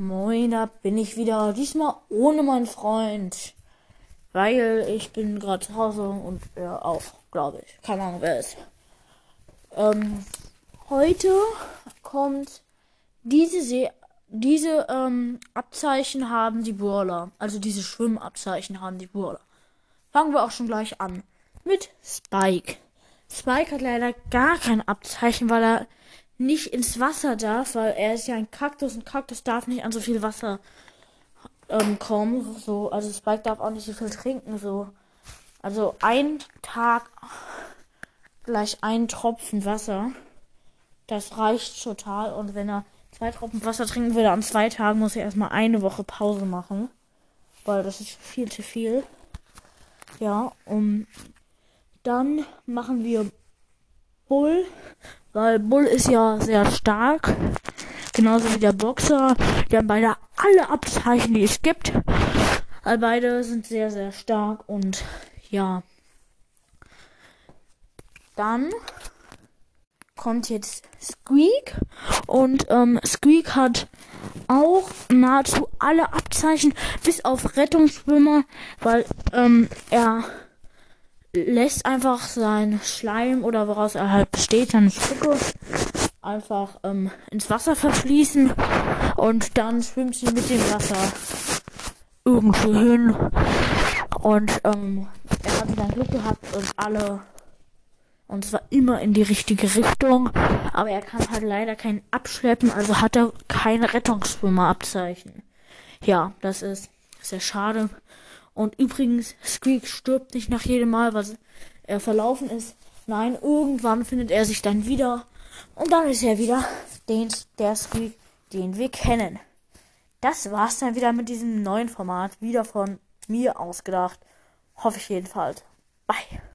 Moin, da bin ich wieder. Diesmal ohne meinen Freund. Weil ich bin gerade zu Hause und er auch, glaube ich. Keine Ahnung, wer ist. Ähm, heute kommt diese See diese ähm, Abzeichen haben die Brawler. Also diese Schwimmabzeichen haben die Brawler. Fangen wir auch schon gleich an. Mit Spike. Spike hat leider gar kein Abzeichen, weil er nicht ins Wasser darf, weil er ist ja ein Kaktus und Kaktus darf nicht an so viel Wasser ähm, kommen. So, also Spike darf auch nicht so viel trinken. So, also ein Tag gleich ein Tropfen Wasser. Das reicht total. Und wenn er zwei Tropfen Wasser trinken würde an zwei Tagen, muss er erstmal eine Woche Pause machen. Weil das ist viel zu viel. Ja, um dann machen wir Bull, weil Bull ist ja sehr stark. Genauso wie der Boxer. Die haben beide alle Abzeichen, die es gibt. All beide sind sehr, sehr stark und ja. Dann kommt jetzt Squeak und ähm, Squeak hat auch nahezu alle Abzeichen bis auf Rettungsschwimmer, weil ähm, er lässt einfach sein Schleim oder woraus er halt besteht, seine Spucke, einfach ähm, ins Wasser verfließen und dann schwimmt sie mit dem Wasser irgendwo hin. Und ähm, er hat dann Glück gehabt und alle und zwar immer in die richtige Richtung. Aber er kann halt leider keinen abschleppen, also hat er keine Rettungsschwimmerabzeichen. Ja, das ist sehr schade. Und übrigens, Squeak stirbt nicht nach jedem Mal, was er verlaufen ist. Nein, irgendwann findet er sich dann wieder. Und dann ist er wieder den, der Squeak, den wir kennen. Das war's dann wieder mit diesem neuen Format. Wieder von mir ausgedacht. Hoffe ich jedenfalls. Bye.